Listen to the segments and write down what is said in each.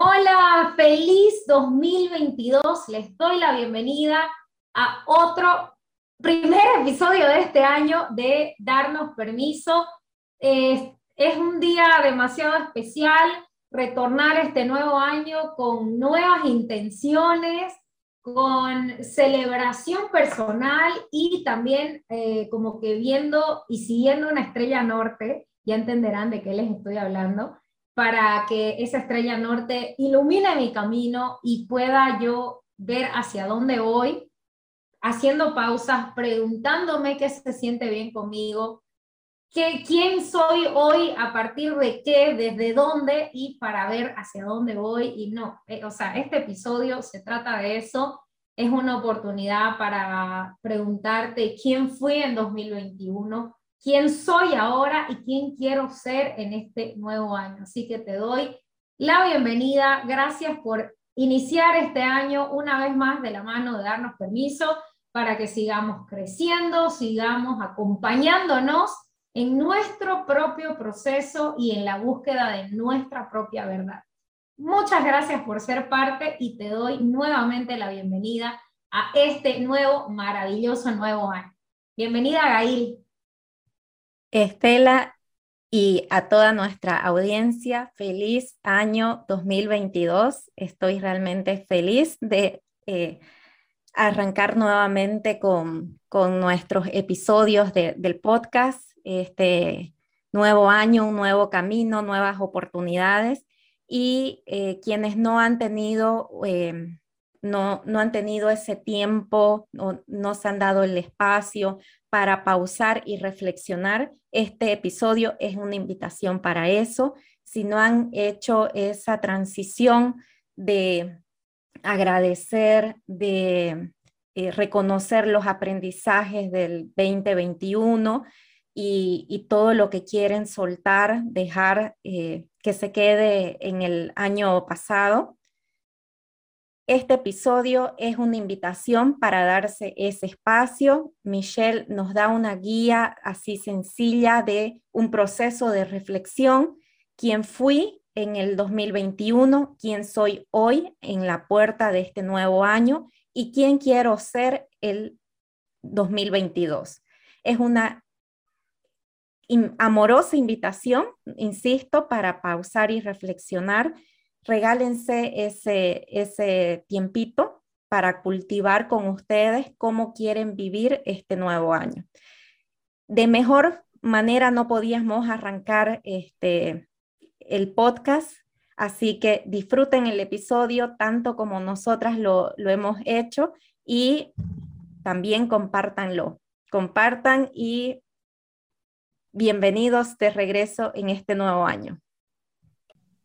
Hola, feliz 2022. Les doy la bienvenida a otro primer episodio de este año de Darnos Permiso. es un día demasiado especial retornar este nuevo año con nuevas intenciones, con celebración personal y también eh, como que viendo y siguiendo una estrella norte, ya entenderán de qué les estoy hablando para que esa estrella norte ilumine mi camino y pueda yo ver hacia dónde voy, haciendo pausas, preguntándome qué se siente bien conmigo, qué, quién soy hoy, a partir de qué, desde dónde y para ver hacia dónde voy. Y no, eh, o sea, este episodio se trata de eso. Es una oportunidad para preguntarte quién fui en 2021, quién soy ahora y quién quiero ser en este nuevo año. Así que te doy la bienvenida. Gracias por iniciar este año una vez más de la mano de darnos permiso para que sigamos creciendo, sigamos acompañándonos en nuestro propio proceso y en la búsqueda de nuestra propia verdad. Muchas gracias por ser parte y te doy nuevamente la bienvenida a este nuevo, maravilloso nuevo año. Bienvenida, Gail. Estela y a toda nuestra audiencia, feliz año 2022. Estoy realmente feliz de eh, arrancar nuevamente con, con nuestros episodios del podcast. Este nuevo año, un nuevo camino, nuevas oportunidades. Y eh, quienes no han tenido... Eh, no, no han tenido ese tiempo, no, no se han dado el espacio para pausar y reflexionar, este episodio es una invitación para eso. Si no han hecho esa transición de agradecer, de eh, reconocer los aprendizajes del 2021 y, todo lo que quieren soltar, dejar eh, que se quede en el año pasado, este episodio es una invitación para darse ese espacio. Michelle nos da una guía así sencilla de un proceso de reflexión. ¿Quién fui en el 2021? ¿Quién soy hoy en la puerta de este nuevo año? ¿Y quién quiero ser el 2022? Es una amorosa invitación, insisto, para pausar y reflexionar regálense ese, ese tiempito para cultivar con ustedes cómo quieren vivir este nuevo año. De mejor manera no podíamos arrancar este, el podcast, así que disfruten el episodio tanto como nosotras lo, lo hemos hecho y también compártanlo. Compartan y bienvenidos de regreso en este nuevo año.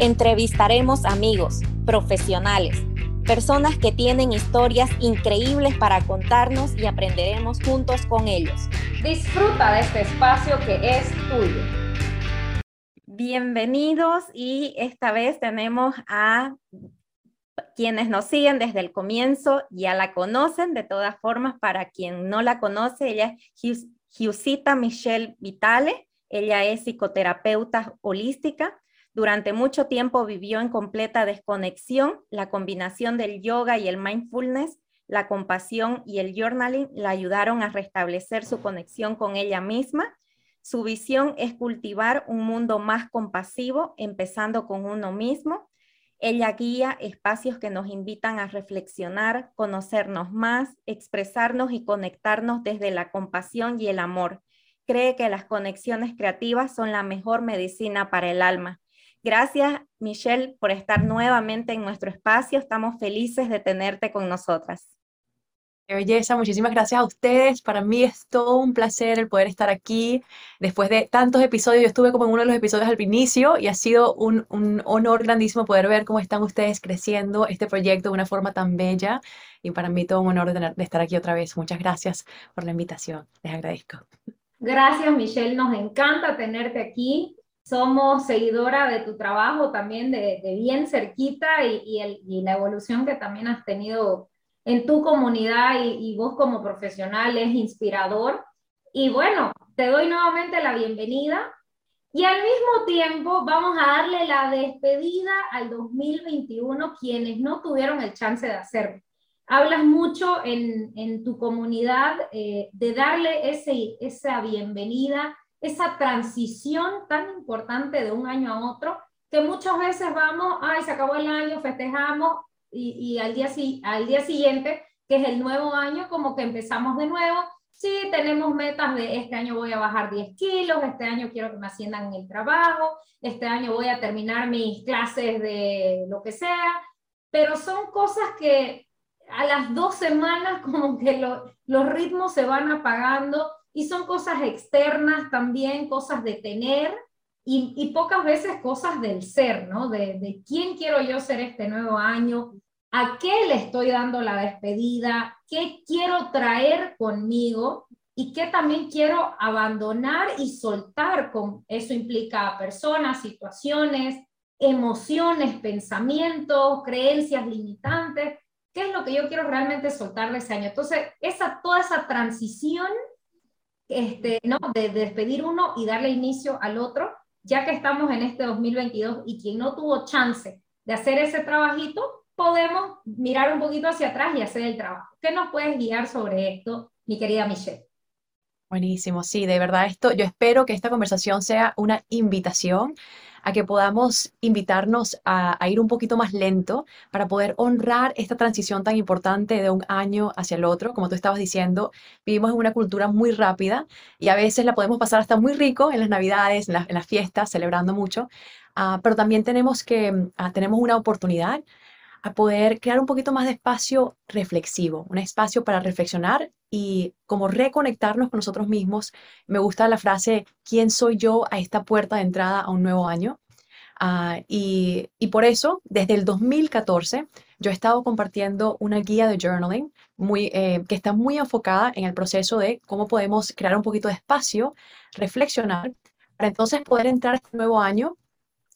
Entrevistaremos amigos, profesionales, personas que tienen historias increíbles para contarnos y aprenderemos juntos con ellos. Disfruta de este espacio que es tuyo. Bienvenidos y esta vez tenemos a quienes nos siguen desde el comienzo, ya la conocen, de todas formas, para quien no la conoce, ella es Giusita Michelle Vitale. Ella es psicoterapeuta holística. Durante mucho tiempo vivió en completa desconexión. La combinación del yoga y el mindfulness, la compasión y el journaling la ayudaron a restablecer su conexión con ella misma. Su visión es cultivar un mundo más compasivo, empezando con uno mismo. Ella guía espacios que nos invitan a reflexionar, conocernos más, expresarnos y conectarnos desde la compasión y el amor. Cree que las conexiones creativas son la mejor medicina para el alma. Gracias, Michelle, por estar nuevamente en nuestro espacio. Estamos felices de tenerte con nosotras. Qué belleza, muchísimas gracias a ustedes. Para mí es todo un placer el poder estar aquí. Después de tantos episodios, yo estuve como en uno de los episodios al inicio y ha sido un, un honor grandísimo poder ver cómo están ustedes creciendo este proyecto de una forma tan bella. Y para mí todo un honor de, de estar aquí otra vez. Muchas gracias por la invitación. Les agradezco. Gracias, Michelle. Nos encanta tenerte aquí. Somos seguidora de tu trabajo también de, de bien cerquita y, y, el, y la evolución que también has tenido en tu comunidad y, y, vos como profesional es inspirador. Y bueno, te doy nuevamente la bienvenida y al mismo tiempo vamos a darle la despedida al 2021 quienes no tuvieron el chance de hacerlo. Hablas mucho en, en tu comunidad eh, de darle ese, esa bienvenida, esa transición tan importante de un año a otro, que muchas veces vamos, ay, se acabó el año, festejamos, y, al, día, al día siguiente, que es el nuevo año, como que empezamos de nuevo. Sí, tenemos metas de este año voy a bajar 10 kilos, este año quiero que me asciendan en el trabajo, este año voy a terminar mis clases de lo que sea, pero son cosas que a las dos semanas como que lo, los ritmos se van apagando y son cosas externas también, cosas de tener y, pocas veces cosas del ser, ¿no? De, de, quién quiero yo ser este nuevo año, a qué le estoy dando la despedida, qué quiero traer conmigo y qué también quiero abandonar y soltar. Con, eso implica personas, situaciones, emociones, pensamientos, creencias limitantes. ¿Qué es lo que yo quiero realmente soltar de ese año? Entonces, esa, toda esa transición este, ¿no? de, de despedir uno y darle inicio al otro, ya que estamos en este 2022 y quien no tuvo chance de hacer ese trabajito, podemos mirar un poquito hacia atrás y hacer el trabajo. ¿Qué nos puedes guiar sobre esto, mi querida Michelle? Buenísimo, sí, de verdad esto, yo espero que esta conversación sea una invitación a que podamos invitarnos a, ir un poquito más lento para poder honrar esta transición tan importante de un año hacia el otro. Como tú estabas diciendo, vivimos en una cultura muy rápida y a veces la podemos pasar hasta muy rico en las navidades, en, la, en las fiestas, celebrando mucho, uh, pero también tenemos que, uh, tenemos una oportunidad a poder crear un poquito más de espacio reflexivo, un espacio para reflexionar y como reconectarnos con nosotros mismos. Me gusta la frase, ¿quién soy yo a esta puerta de entrada a un nuevo año? Uh, y, y, por eso, desde el 2014, yo he estado compartiendo una guía de journaling muy, eh, que está muy enfocada en el proceso de cómo podemos crear un poquito de espacio, reflexionar, para entonces poder entrar este nuevo año,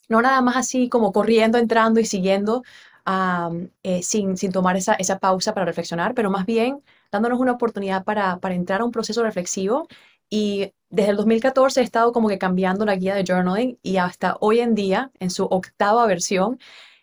no nada más así como corriendo, entrando y siguiendo um, eh, sin, sin, tomar esa, esa, pausa para reflexionar, pero más bien dándonos una oportunidad para, para entrar a un proceso reflexivo. Y desde el 2014 he estado como que cambiando la guía de journaling y hasta hoy en día, en su octava versión,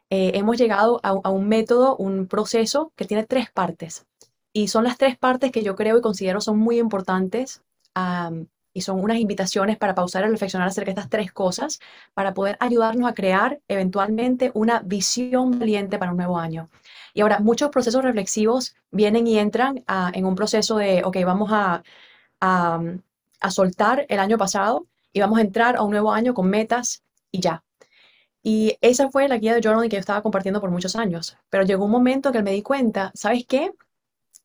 eh, hemos llegado a, a, un método, un proceso que tiene tres partes. Y son las tres partes que yo creo y considero son muy importantes um, y son unas invitaciones para pausar y reflexionar acerca de estas tres cosas para poder ayudarnos a crear eventualmente una visión valiente para un nuevo año. Y ahora, muchos procesos reflexivos vienen y entran a, en un proceso de, ok, vamos a, a, a soltar el año pasado y vamos a entrar a un nuevo año con metas y ya. Y esa fue la guía de journaling que yo estaba compartiendo por muchos años. Pero llegó un momento que me di cuenta, ¿sabes qué?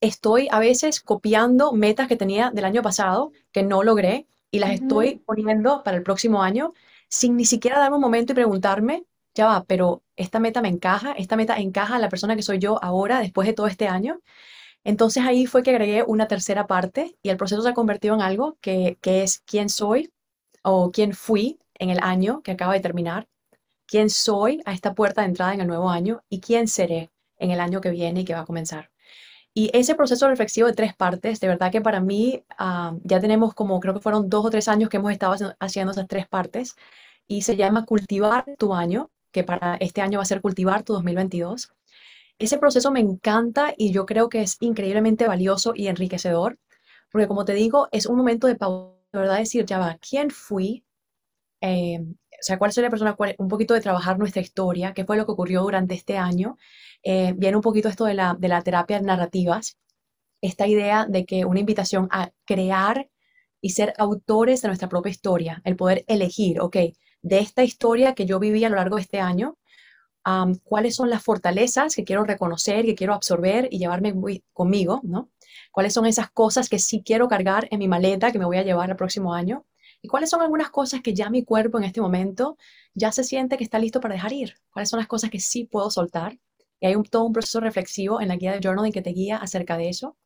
Estoy a veces copiando metas que tenía del año pasado que no logré y las uh -huh. estoy poniendo para el próximo año sin ni siquiera darme un momento y preguntarme, ya va, pero esta meta me encaja, esta meta encaja a la persona que soy yo ahora, después de todo este año. Entonces ahí fue que agregué una tercera parte y el proceso se ha convertido en algo que, que es quién soy o quién fui en el año que acaba de terminar, quién soy a esta puerta de entrada en el nuevo año y quién seré en el año que viene y que va a comenzar. Y ese proceso reflexivo de tres partes, de verdad que para mí uh, ya tenemos como, creo que fueron dos o tres años que hemos estado haciendo esas tres partes, y se llama cultivar tu año, que para este año va a ser cultivar tu 2022. Ese proceso me encanta y yo creo que es increíblemente valioso y enriquecedor, porque como te digo, es un momento de pausa, de verdad decir, ya va, ¿quién fui? Eh, sea, cuál soy la persona, cuál, un poquito de trabajar nuestra historia, qué fue lo que ocurrió durante este año, eh, viene un poquito esto de la, de la terapia narrativas, esta idea de que una invitación a crear y ser autores de nuestra propia historia, el poder elegir, ok, de esta historia que yo viví a lo largo de este año, um, cuáles son las fortalezas que quiero reconocer, que quiero absorber y llevarme conmigo, ¿no? ¿Cuáles son esas cosas que sí quiero cargar en mi maleta que me voy a llevar el próximo año? ¿Y cuáles son algunas cosas que ya mi cuerpo en este momento ya se siente que está listo para dejar ir? ¿Cuáles son las cosas que sí puedo soltar? Y hay un, todo un proceso reflexivo en la guía de journaling que te guía acerca de eso.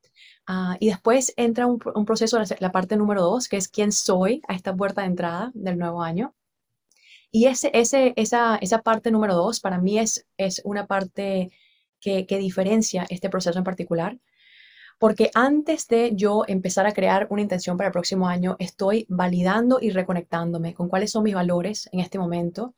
Ah, y después entra un, proceso, la parte número dos, que es quién soy a esta puerta de entrada del nuevo año. Y ese, ese, esa, esa parte número dos para mí es, es una parte que, que diferencia este proceso en particular, porque antes de yo empezar a crear una intención para el próximo año, estoy validando y reconectándome con cuáles son mis valores en este momento,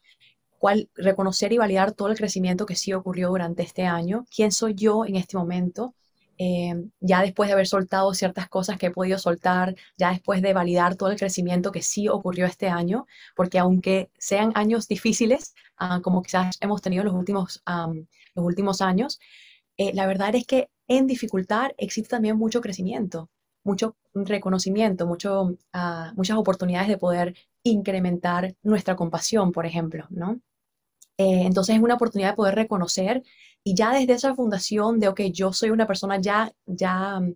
cuál, reconocer y validar todo el crecimiento que sí ocurrió durante este año, quién soy yo en este momento, eh, ya después de haber soltado ciertas cosas que he podido soltar, ya después de validar todo el crecimiento que sí ocurrió este año, porque aunque sean años difíciles, ah, como quizás hemos tenido los últimos, los últimos años, eh, la verdad es que en dificultad existe también mucho crecimiento, mucho reconocimiento, mucho, ah, muchas oportunidades de poder incrementar nuestra compasión, por ejemplo, ¿no? Eh, entonces es una oportunidad de poder reconocer y ya desde esa fundación de, ok, yo soy una persona ya, ya, mm,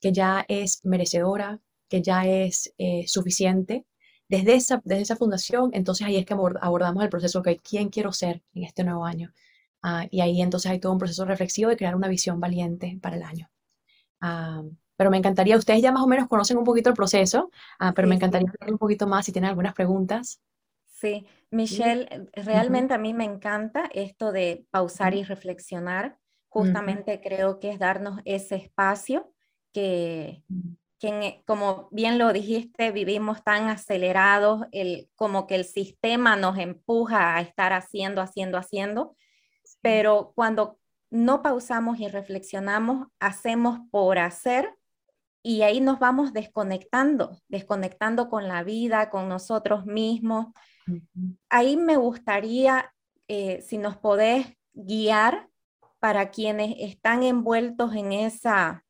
que ya es merecedora, que ya es eh, suficiente, desde esa, desde esa fundación, entonces ahí es que abordamos el proceso, ok, ¿quién quiero ser en este nuevo año? Ah, y ahí entonces hay todo un proceso reflexivo de crear una visión valiente para el año. Ah, pero me encantaría, ustedes ya más o menos conocen un poquito el proceso, ah, pero me encantaría sí. un poquito más si tienen algunas preguntas. Sí, Michelle, eh, realmente a mí me encanta esto de pausar y reflexionar. Justamente creo que es darnos ese espacio que, que, como bien lo dijiste, vivimos tan acelerados, el, como que el sistema nos empuja a estar haciendo, haciendo, haciendo, pero cuando no pausamos y reflexionamos, hacemos por hacer y ahí nos vamos desconectando, desconectando con la vida, con nosotros mismos. Ahí me gustaría, eh, si nos podés guiar para quienes están envueltos en esa,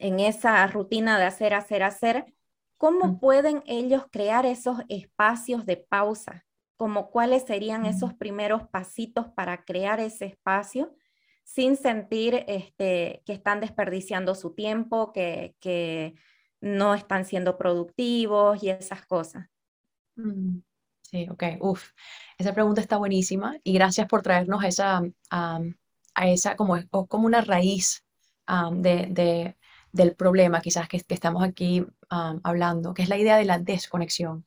en esa rutina de hacer, hacer, hacer, ¿cómo pueden ellos crear esos espacios de pausa? Como cuáles serían esos primeros pasitos para crear ese espacio sin sentir este, que están desperdiciando su tiempo, que, que no están siendo productivos y esas cosas. Sí, ok, uf, esa pregunta está buenísima y gracias por traernos esa, a esa como, como una raíz de, de, del problema quizás que, que estamos aquí hablando, que es la idea de la desconexión.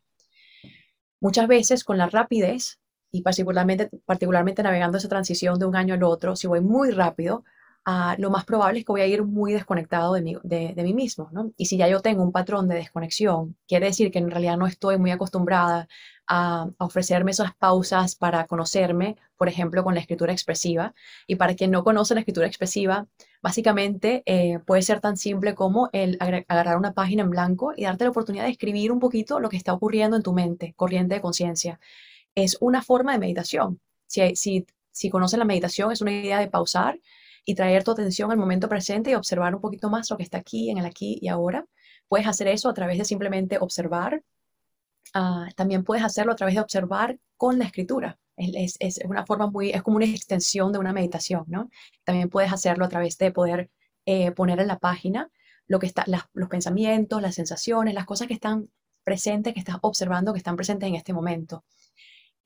Muchas veces con la rapidez y particularmente, particularmente navegando esa transición de un año al otro, si voy muy rápido, uh, lo más probable es que voy a ir muy desconectado de mí, de, mí mismo, ¿no? Y si ya yo tengo un patrón de desconexión, quiere decir que en realidad no estoy muy acostumbrada a, ofrecerme esas pausas para conocerme, por ejemplo, con la escritura expresiva. Y para quien no conoce la escritura expresiva, básicamente eh, puede ser tan simple como el agarrar una página en blanco y darte la oportunidad de escribir un poquito lo que está ocurriendo en tu mente, corriente de conciencia. Es una forma de meditación. Si, si, si conoces la meditación, es una idea de pausar y traer tu atención al momento presente y observar un poquito más lo que está aquí, en el aquí y ahora. Puedes hacer eso a través de simplemente observar. Uh, también puedes hacerlo a través de observar con la escritura. Es, una forma muy, es como una extensión de una meditación, ¿no? También puedes hacerlo a través de poder eh, poner en la página lo que está, los pensamientos, las sensaciones, las cosas que están presentes, que estás observando, que están presentes en este momento.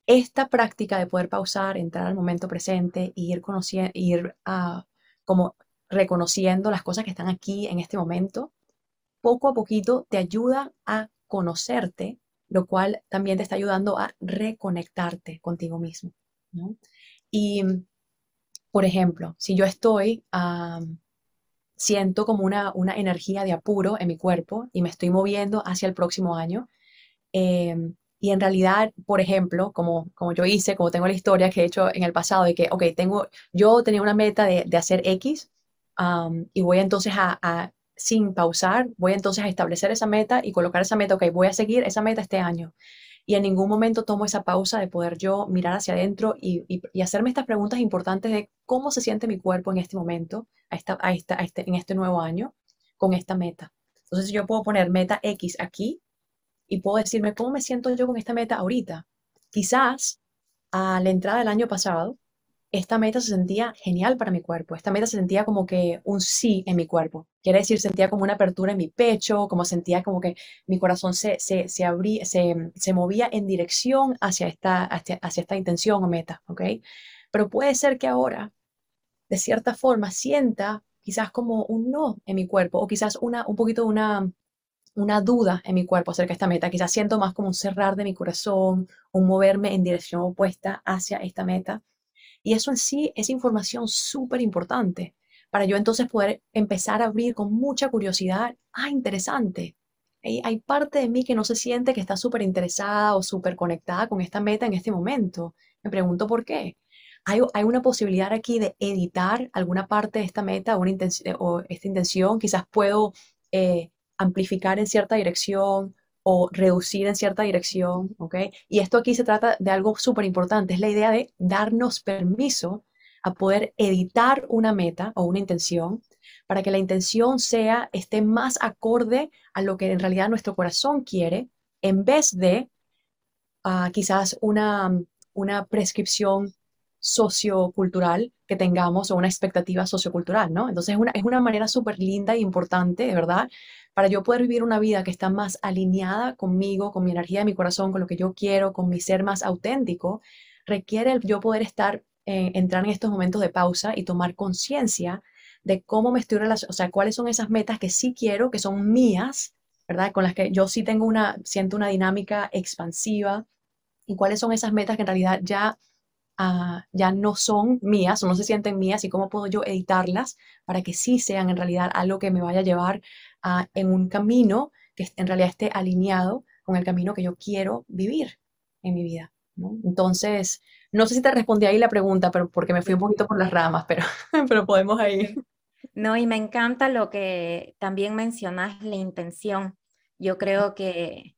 Esta práctica de poder pausar, entrar al momento presente ir conociendo, ir uh, como reconociendo las cosas que están aquí en este momento, poco a poquito te ayuda a conocerte lo cual también te está ayudando a reconectarte contigo mismo. ¿no? Y, por ejemplo, si yo estoy, um, siento como una, una, energía de apuro en mi cuerpo y me estoy moviendo hacia el próximo año, eh, y en realidad, por ejemplo, como, como yo hice, como tengo la historia que he hecho en el pasado, de que, ok, tengo, yo tenía una meta de, de hacer X y voy entonces a, a sin pausar, voy entonces a establecer esa meta y colocar esa meta, ok, voy a seguir esa meta este año. Y en ningún momento tomo esa pausa de poder yo mirar hacia adentro y, y, y hacerme estas preguntas importantes de cómo se siente mi cuerpo en este momento, a esta, a esta, a este, en este nuevo año, con esta meta. Entonces yo puedo poner meta X aquí y puedo decirme cómo me siento yo con esta meta ahorita. Quizás a la entrada del año pasado esta meta se sentía genial para mi cuerpo, esta meta se sentía como que un sí en mi cuerpo, quiere decir, sentía como una apertura en mi pecho, como sentía como que mi corazón se, se, se abría, se, se, movía en dirección hacia esta, hacia, hacia esta intención o meta, ¿ok? Pero puede ser que ahora, de cierta forma, sienta quizás como un no en mi cuerpo o quizás una, un poquito una, una duda en mi cuerpo acerca de esta meta. Quizás siento más como un cerrar de mi corazón, un moverme en dirección opuesta hacia esta meta. Y eso en sí es información súper importante para yo entonces poder empezar a abrir con mucha curiosidad. Ah, interesante. Hay, hay parte de mí que no se siente que está súper interesada o súper conectada con esta meta en este momento. Me pregunto por qué. Hay, una posibilidad aquí de editar alguna parte de esta meta una o esta intención. Quizás puedo eh, amplificar en cierta dirección o reducir en cierta dirección, ¿ok? Y esto aquí se trata de algo súper importante, es la idea de darnos permiso a poder editar una meta o una intención para que la intención sea, esté más acorde a lo que en realidad nuestro corazón quiere, en vez de uh, quizás una, una prescripción sociocultural que tengamos una expectativa sociocultural, ¿no? Entonces es una, es una manera súper linda e importante, de verdad, para yo poder vivir una vida que está más alineada conmigo, con mi energía de mi corazón, con lo que yo quiero, con mi ser más auténtico, requiere el yo poder estar, eh, entrar en estos momentos de pausa y tomar conciencia de cómo me estoy relacionando, o sea, cuáles son esas metas que sí quiero, que son mías, ¿verdad? Con las que yo sí tengo una, siento una dinámica expansiva y cuáles son esas metas que en realidad ya Uh, ya no son mías o no se sienten mías y cómo puedo yo editarlas para que sí sean en realidad algo que me vaya a llevar en un camino que en realidad esté alineado con el camino que yo quiero vivir en mi vida. Entonces, no sé si te respondí ahí la pregunta, pero porque me fui un poquito por las ramas, pero, pero podemos ahí. No, y me encanta lo que también mencionas, la intención. Yo creo que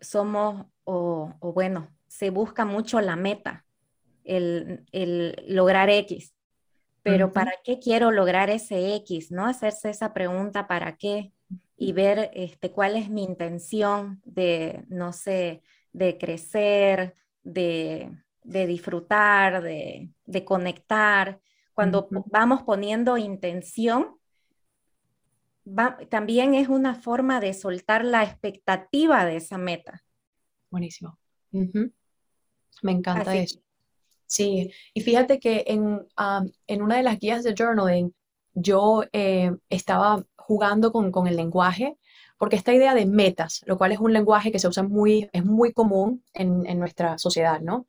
somos, o, bueno, se busca mucho la meta, el, el lograr X, pero ¿para qué quiero lograr ese X? ¿No? Hacerse esa pregunta, ¿para qué? Y ver este, cuál es mi intención de, no sé, de crecer, de, de disfrutar, de, de, conectar. Cuando vamos poniendo intención, también es una forma de soltar la expectativa de esa meta. Buenísimo. Me encanta eso. Sí, y fíjate que en, en una de las guías de journaling yo eh, estaba jugando con, con, el lenguaje, porque esta idea de metas, lo cual es un lenguaje que se usa muy, es muy común en, en nuestra sociedad, ¿no?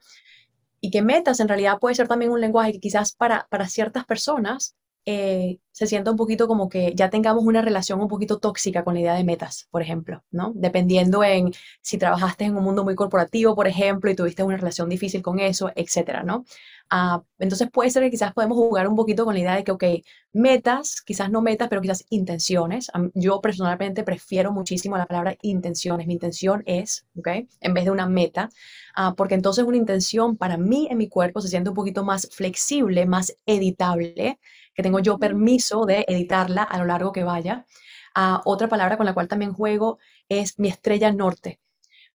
Y que metas en realidad puede ser también un lenguaje que quizás para, para ciertas personas eh, se sienta un poquito como que ya tengamos una relación un poquito tóxica con la idea de metas, por ejemplo, ¿no? Dependiendo en si trabajaste en un mundo muy corporativo, por ejemplo, y tuviste una relación difícil con eso, etcétera, ¿no? Uh, entonces puede ser que quizás podemos jugar un poquito con la idea de que, ok, metas, quizás no metas, pero quizás intenciones. Yo personalmente prefiero muchísimo la palabra intenciones. Mi intención es, ok, en vez de una meta, uh, porque entonces una intención para mí en mi cuerpo se siente un poquito más flexible, más editable que tengo yo permiso de editarla a lo largo que vaya. Uh, otra palabra con la cual también juego es mi estrella norte.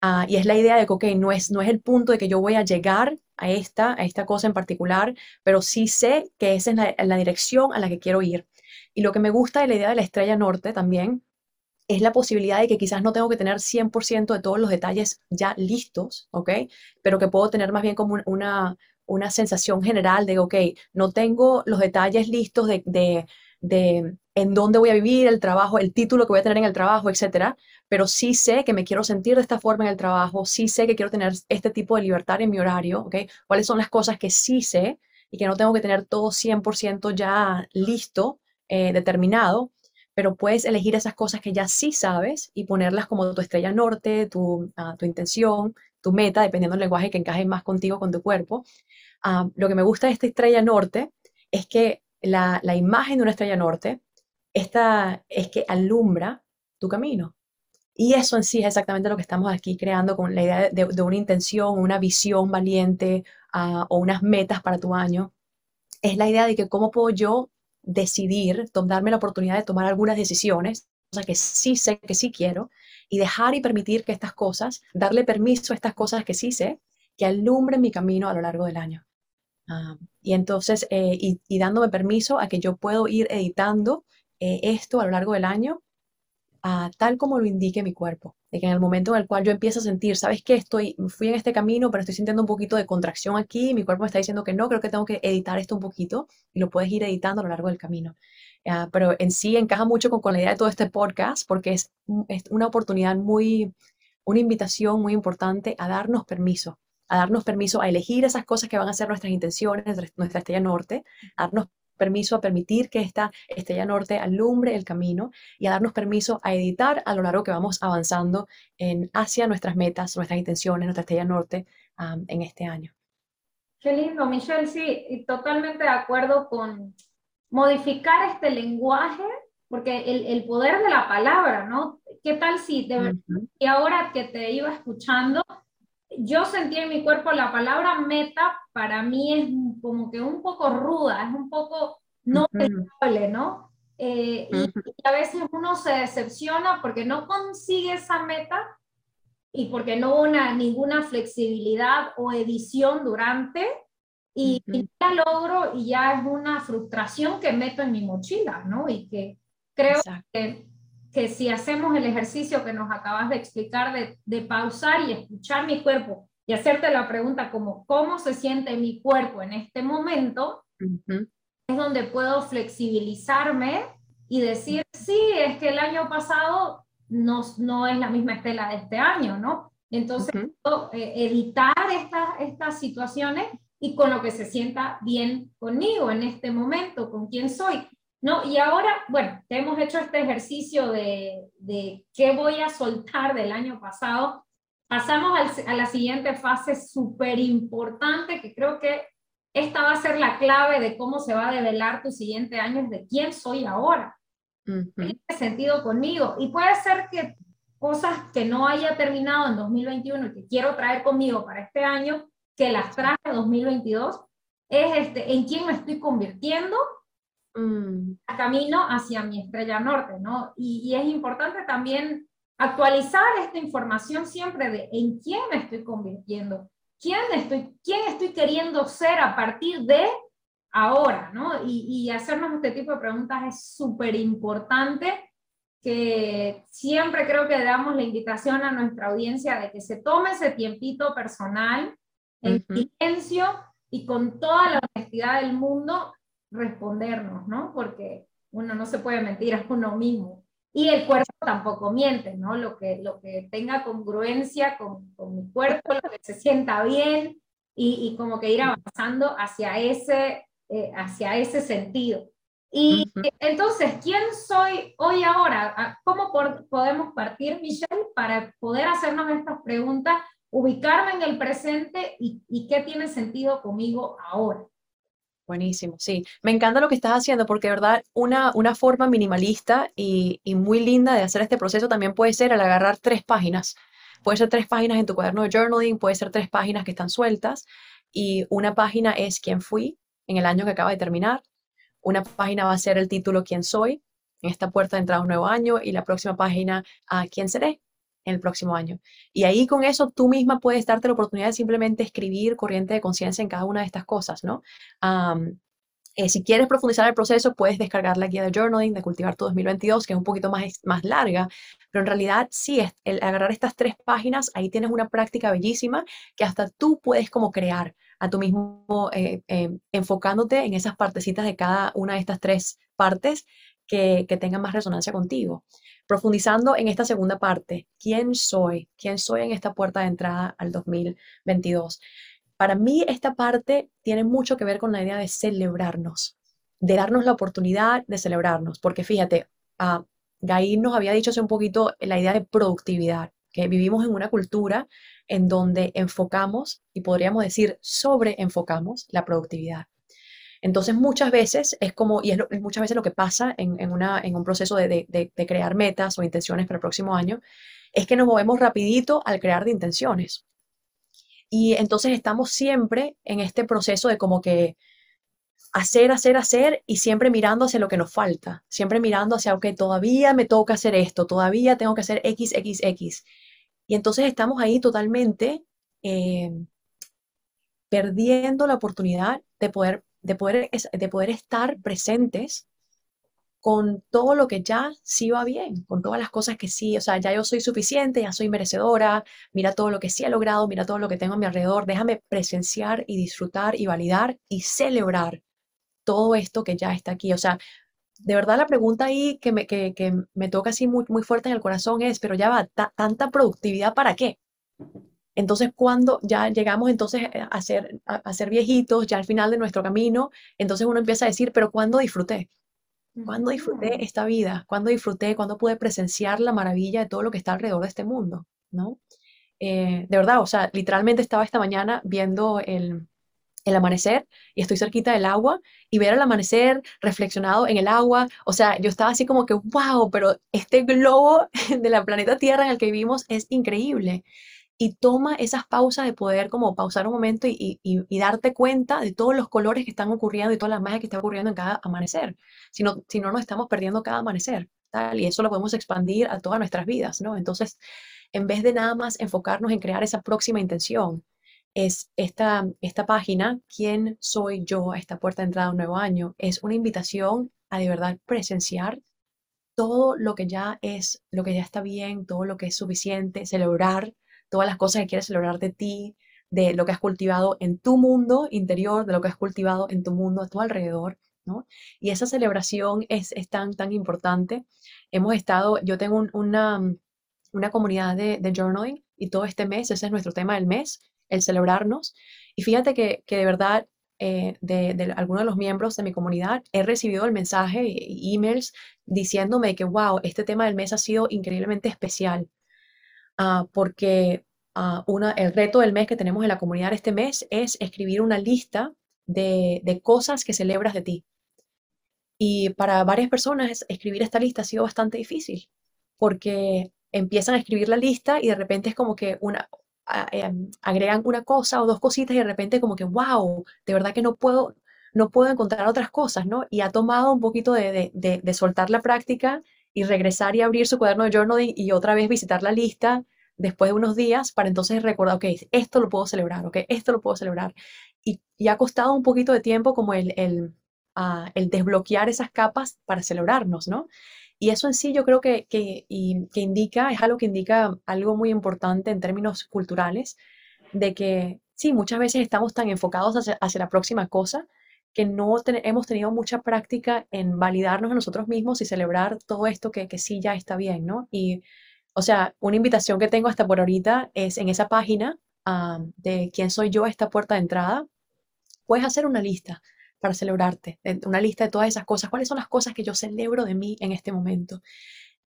Uh, y es la idea de que, ok, no es, no es el punto de que yo voy a llegar a esta, a esta cosa en particular, pero sí sé que esa es la, la dirección a la que quiero ir. Y lo que me gusta de la idea de la estrella norte también es la posibilidad de que quizás no tengo que tener 100% de todos los detalles ya listos, ¿ok? Pero que puedo tener más bien como una, una sensación general de, ok, no tengo los detalles listos de, de, de, en dónde voy a vivir, el trabajo, el título que voy a tener en el trabajo, etcétera, pero sí sé que me quiero sentir de esta forma en el trabajo, sí sé que quiero tener este tipo de libertad en mi horario, ¿ok? ¿Cuáles son las cosas que sí sé y que no tengo que tener todo 100% ya listo, eh, determinado? pero puedes elegir esas cosas que ya sí sabes y ponerlas como tu estrella norte, tu, uh, tu intención, tu meta, dependiendo del lenguaje que encaje más contigo, con tu cuerpo. Lo que me gusta de esta estrella norte es que la, imagen de una estrella norte esta, es que alumbra tu camino. Y eso en sí es exactamente lo que estamos aquí creando con la idea de, una intención, una visión valiente uh, o unas metas para tu año. Es la idea de que cómo puedo yo decidir, darme la oportunidad de tomar algunas decisiones, cosas que sí sé que sí quiero, y dejar y permitir que estas cosas, darle permiso a estas cosas que sí sé, que alumbren mi camino a lo largo del año. Ah, y entonces, eh, y, dándome permiso a que yo puedo ir editando eh, esto a lo largo del año, a tal como lo indique mi cuerpo. De que en el momento en el cual yo empiezo a sentir, ¿sabes qué? Estoy, fui en este camino, pero estoy sintiendo un poquito de contracción aquí, mi cuerpo me está diciendo que no, creo que tengo que editar esto un poquito y lo puedes ir editando a lo largo del camino. Ah, pero en sí encaja mucho con, la idea de todo este podcast porque es una oportunidad muy, una invitación muy importante a darnos permiso a darnos permiso a elegir esas cosas que van a ser nuestras intenciones, nuestra estrella norte, a darnos permiso a permitir que esta estrella norte alumbre el camino y a darnos permiso a editar a lo largo que vamos avanzando en, hacia nuestras metas, nuestras intenciones, nuestra estrella norte en este año. Qué lindo, Michelle, sí, y totalmente de acuerdo con modificar este lenguaje, porque el, el poder de la palabra, ¿no? ¿Qué tal si de y ahora que te iba escuchando, yo sentí en mi cuerpo la palabra meta para mí es como que un poco ruda, es un poco no pensable, ¿no? Eh, y, a veces uno se decepciona porque no consigue esa meta y porque no hubo ninguna flexibilidad o edición durante y, ya logro y ya es una frustración que meto en mi mochila, ¿no? Y que creo que que si hacemos el ejercicio que nos acabas de explicar de, de, pausar y escuchar mi cuerpo y hacerte la pregunta como cómo se siente mi cuerpo en este momento, es donde puedo flexibilizarme y decir, sí, es que el año pasado no, no es la misma estela de este año, ¿no? Entonces, eh, editar estas, estas situaciones y con lo que se sienta bien conmigo en este momento, con quién soy. ¿No? Y ahora, bueno, hemos hecho este ejercicio de, de qué voy a soltar del año pasado. Pasamos a la siguiente fase súper importante que creo que esta va a ser la clave de cómo se va a develar tu siguiente año, es de quién soy ahora. Uh ¿Qué sentido conmigo? Y puede ser que cosas que no haya terminado en 2021 y que quiero traer conmigo para este año, que las traje en 2022, es este, en quién me estoy convirtiendo Mm. camino hacia mi estrella norte, ¿no? Y, es importante también actualizar esta información siempre de en quién me estoy convirtiendo, quién estoy, quién estoy queriendo ser a partir de ahora, ¿no? Y, y hacernos este tipo de preguntas es súper importante que siempre creo que damos la invitación a nuestra audiencia de que se tome ese tiempito personal en silencio y con toda la honestidad del mundo respondernos, ¿no? Porque uno no se puede mentir a uno mismo. Y el cuerpo tampoco miente, ¿no? Lo que, lo que tenga congruencia con, con mi cuerpo, lo que se sienta bien y, y como que ir avanzando hacia ese, eh, hacia ese sentido. Y entonces, ¿quién soy hoy ahora? ¿Cómo podemos partir, Michelle, para poder hacernos estas preguntas, ubicarme en el presente y, y qué tiene sentido conmigo ahora? Buenísimo, sí. Me encanta lo que estás haciendo porque, de verdad, una, una forma minimalista y, y, muy linda de hacer este proceso también puede ser al agarrar tres páginas. Puede ser tres páginas en tu cuaderno de journaling, puede ser tres páginas que están sueltas y una página es quién fui en el año que acaba de terminar. Una página va a ser el título quién soy en esta puerta de entrada a un nuevo año y la próxima página a quién seré el próximo año. Y ahí con eso tú misma puedes darte la oportunidad de simplemente escribir corriente de conciencia en cada una de estas cosas, ¿no? Eh, si quieres profundizar el proceso, puedes descargar la guía de journaling de Cultivar tu 2022, que es un poquito más, más larga, pero en realidad sí, es, el agarrar estas tres páginas, ahí tienes una práctica bellísima que hasta tú puedes como crear a tú mismo, eh, eh, enfocándote en esas partecitas de cada una de estas tres partes que, que tengan más resonancia contigo. Profundizando en esta segunda parte, ¿quién soy? ¿Quién soy en esta puerta de entrada al 2022? Para mí esta parte tiene mucho que ver con la idea de celebrarnos, de darnos la oportunidad de celebrarnos, porque fíjate, uh, Gair nos había dicho hace un poquito la idea de productividad, que vivimos en una cultura en donde enfocamos, y podríamos decir sobre enfocamos la productividad. Entonces, muchas veces es como, y es, muchas veces lo que pasa en, una, en un proceso de, de, crear metas o intenciones para el próximo año, es que nos movemos rapidito al crear de intenciones. Y entonces estamos siempre en este proceso de como que hacer, hacer, hacer y siempre mirando hacia lo que nos falta, siempre mirando hacia, ok, todavía me toca hacer esto, todavía tengo que hacer X, X, X. Y entonces estamos ahí totalmente eh, perdiendo la oportunidad de poder, de poder, de poder estar presentes con todo lo que ya sí va bien, con todas las cosas que sí, o sea, ya yo soy suficiente, ya soy merecedora, mira todo lo que sí he logrado, mira todo lo que tengo a mi alrededor, déjame presenciar y disfrutar y validar y celebrar todo esto que ya está aquí. O sea, de verdad la pregunta ahí que me, que, que me toca así muy, muy fuerte en el corazón es, pero ya va, tanta productividad para qué? Entonces, cuando ya llegamos entonces eh, a ser, a ser viejitos, ya al final de nuestro camino, entonces uno empieza a decir, pero ¿cuándo disfruté? ¿Cuándo disfruté esta vida? ¿Cuándo disfruté? ¿Cuándo pude presenciar la maravilla de todo lo que está alrededor de este mundo? ¿No? Eh, de verdad, o sea, literalmente estaba esta mañana viendo el, el amanecer y estoy cerquita del agua y ver el amanecer reflexionado en el agua, o sea, yo estaba así como que, wow, pero este globo de la planeta Tierra en el que vivimos es increíble y toma esas pausas de poder como pausar un momento y, darte cuenta de todos los colores que están ocurriendo y todas las magia que está ocurriendo en cada amanecer. Si no, si no nos estamos perdiendo cada amanecer, tal, y eso lo podemos expandir a todas nuestras vidas, ¿no? Entonces, en vez de nada más enfocarnos en crear esa próxima intención, es esta, esta página, ¿Quién soy yo a esta puerta de entrada a un nuevo año? Es una invitación a de verdad presenciar todo lo que ya es, lo que ya está bien, todo lo que es suficiente, celebrar todas las cosas que quieres celebrar de ti, de lo que has cultivado en tu mundo interior, de lo que has cultivado en tu mundo a tu alrededor, ¿no? Y esa celebración es, tan, tan importante. Hemos estado, yo tengo una, una comunidad de, de, journaling y todo este mes, ese es nuestro tema del mes, el celebrarnos. Y fíjate que, que de verdad eh, de, de algunos de los miembros de mi comunidad, he recibido el mensaje e emails diciéndome que, wow, este tema del mes ha sido increíblemente especial. Ah, porque una, el reto del mes que tenemos en la comunidad este mes es escribir una lista de, cosas que celebras de ti. Y para varias personas escribir esta lista ha sido bastante difícil, porque empiezan a escribir la lista y de repente es como que una, em, agregan una cosa o dos cositas y de repente como que, wow, de verdad que no puedo, no puedo encontrar otras cosas, ¿no? Y ha tomado un poquito de, de, de soltar la práctica y regresar y abrir su cuaderno de journaling y otra vez visitar la lista después de unos días para entonces recordar, ok, esto lo puedo celebrar, ok, esto lo puedo celebrar. Y, ha costado un poquito de tiempo como el, el, ah, el, desbloquear esas capas para celebrarnos, ¿no? Y eso en sí yo creo que, que, y, que indica, es algo que indica algo muy importante en términos culturales, de que sí, muchas veces estamos tan enfocados hacia, hacia la próxima cosa que no hemos tenido mucha práctica en validarnos a nosotros mismos y celebrar todo esto que, que sí ya está bien, ¿no? Y, o sea, una invitación que tengo hasta por ahorita es en esa página de quién soy yo esta puerta de entrada, puedes hacer una lista para celebrarte, una lista de todas esas cosas, cuáles son las cosas que yo celebro de mí en este momento.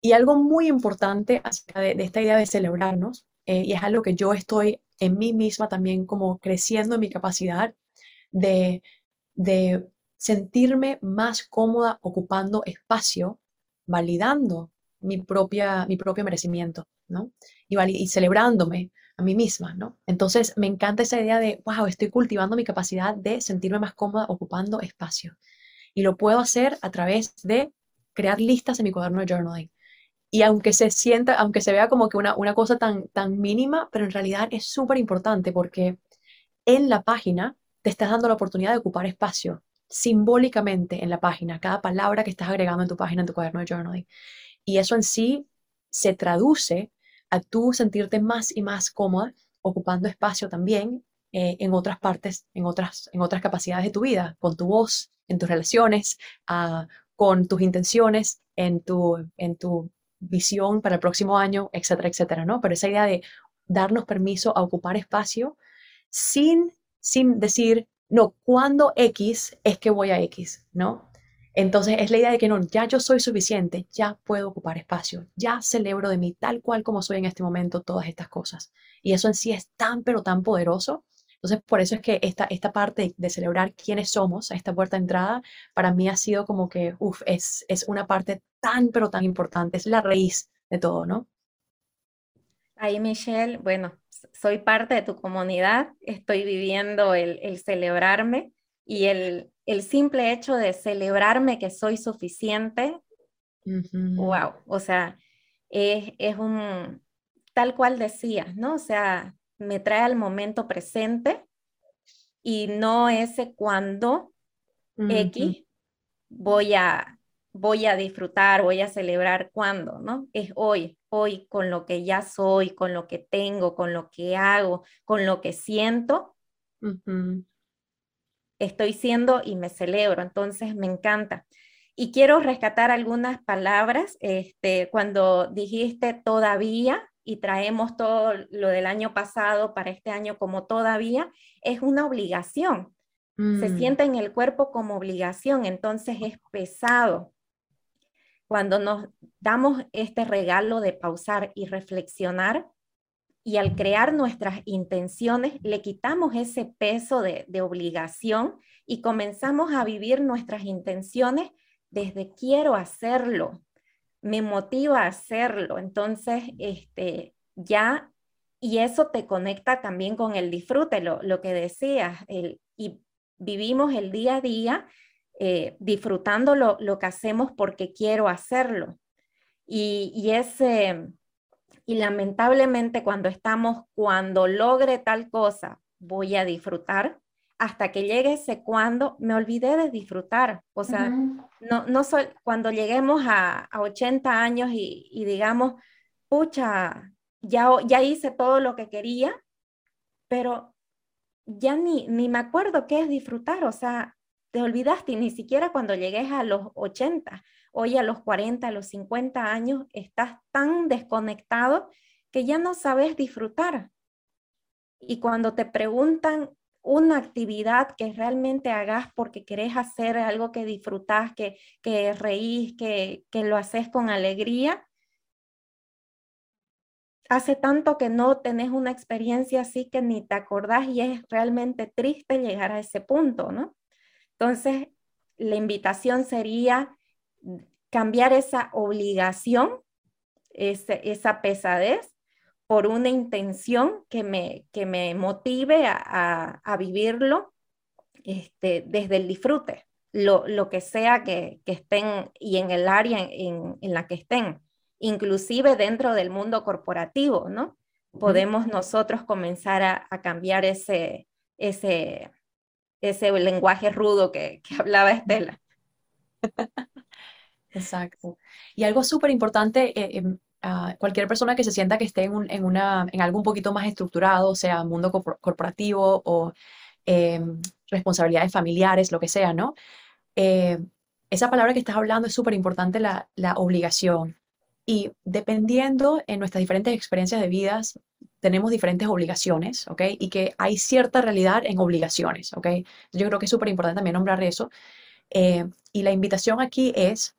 Y algo muy importante acerca de, esta idea de celebrarnos, eh, y es algo que yo estoy en mí misma también como creciendo en mi capacidad de de sentirme más cómoda ocupando espacio, validando mi, propia, mi propio merecimiento, ¿no? Y, y celebrándome a mí misma, ¿no? Entonces me encanta esa idea de, wow, estoy cultivando mi capacidad de sentirme más cómoda ocupando espacio. Y lo puedo hacer a través de crear listas en mi cuaderno de journaling. Y aunque se sienta, aunque se vea como que una, una cosa tan, tan mínima, pero en realidad es súper importante porque en la página te estás dando la oportunidad de ocupar espacio simbólicamente en la página, cada palabra que estás agregando en tu página, en tu cuaderno de journaling. Y eso en sí se traduce a tú sentirte más y más cómoda ocupando espacio también eh, en otras partes, en otras, en otras capacidades de tu vida, con tu voz, en tus relaciones, ah, con tus intenciones, en tu, en tu visión para el próximo año, etcétera, etcétera, ¿no? Pero esa idea de darnos permiso a ocupar espacio sin sin decir, no, cuando X es que voy a X, ¿no? Entonces es la idea de que no, ya yo soy suficiente, ya puedo ocupar espacio, ya celebro de mí tal cual como soy en este momento todas estas cosas. Y eso en sí es tan, pero tan poderoso. Entonces, por eso es que esta, esta parte de celebrar quiénes somos a esta puerta de entrada, para mí ha sido como que, uff, es, es una parte tan, pero tan importante, es la raíz de todo, ¿no? Ahí, Michelle, bueno, soy parte de tu comunidad, estoy viviendo el, celebrarme y el, simple hecho de celebrarme que soy suficiente, wow, o sea, es, es, un, tal cual decías, ¿no? O sea, me trae al momento presente y no ese cuando X voy a, voy a disfrutar, voy a celebrar cuando, ¿no? Es hoy, hoy con lo que ya soy, con lo que tengo, con lo que hago, con lo que siento. Estoy siendo y me celebro, entonces me encanta. Y quiero rescatar algunas palabras. Este, cuando dijiste todavía y traemos todo lo del año pasado para este año como todavía, es una obligación. Se mm. siente en el cuerpo como obligación, entonces es pesado. Cuando nos damos este regalo de pausar y reflexionar, y al crear nuestras intenciones, le quitamos ese peso de, obligación y comenzamos a vivir nuestras intenciones desde quiero hacerlo, me motiva a hacerlo. Entonces, este, ya, y eso te conecta también con el disfrute, lo, lo que decías, el, y vivimos el día a día eh, disfrutando lo, lo, que hacemos porque quiero hacerlo. Y, y ese, y lamentablemente cuando estamos, cuando logre tal cosa, voy a disfrutar, hasta que llegue ese cuando, me olvidé de disfrutar. O sea, no, no soy, cuando lleguemos a, a 80 años y, y, digamos, pucha, ya, ya hice todo lo que quería, pero ya ni, ni me acuerdo qué es disfrutar. O sea, te olvidaste ni siquiera cuando llegues a los 80, hoy a los 40, a los 50 años, estás tan desconectado que ya no sabes disfrutar. Y cuando te preguntan una actividad que realmente hagas porque querés hacer algo que disfrutás, que, que reís, que, que lo haces con alegría. Hace tanto que no tenés una experiencia así que ni te acordás y es realmente triste llegar a ese punto, ¿no? Entonces, la invitación sería cambiar esa obligación, esa pesadez, por una intención que me, que me motive a, a, vivirlo este, desde el disfrute, lo, lo que sea que, que, estén y en el área en, en, la que estén, inclusive dentro del mundo corporativo, ¿no? Podemos nosotros comenzar a, a cambiar ese, ese, ese lenguaje rudo que, que hablaba Estela. Exacto. Y algo súper importante, eh, em, cualquier persona que se sienta que esté en, un, en, una, en algo un poquito más estructurado, sea mundo corporativo o em, responsabilidades familiares, lo que sea, ¿no? Eh, esa palabra que estás hablando es súper importante, la, la obligación. Y dependiendo en nuestras diferentes experiencias de vidas, tenemos diferentes obligaciones, ¿ok? Y que hay cierta realidad en obligaciones, ¿ok? Yo creo que es súper importante también nombrar eso. Eh, y la invitación aquí es,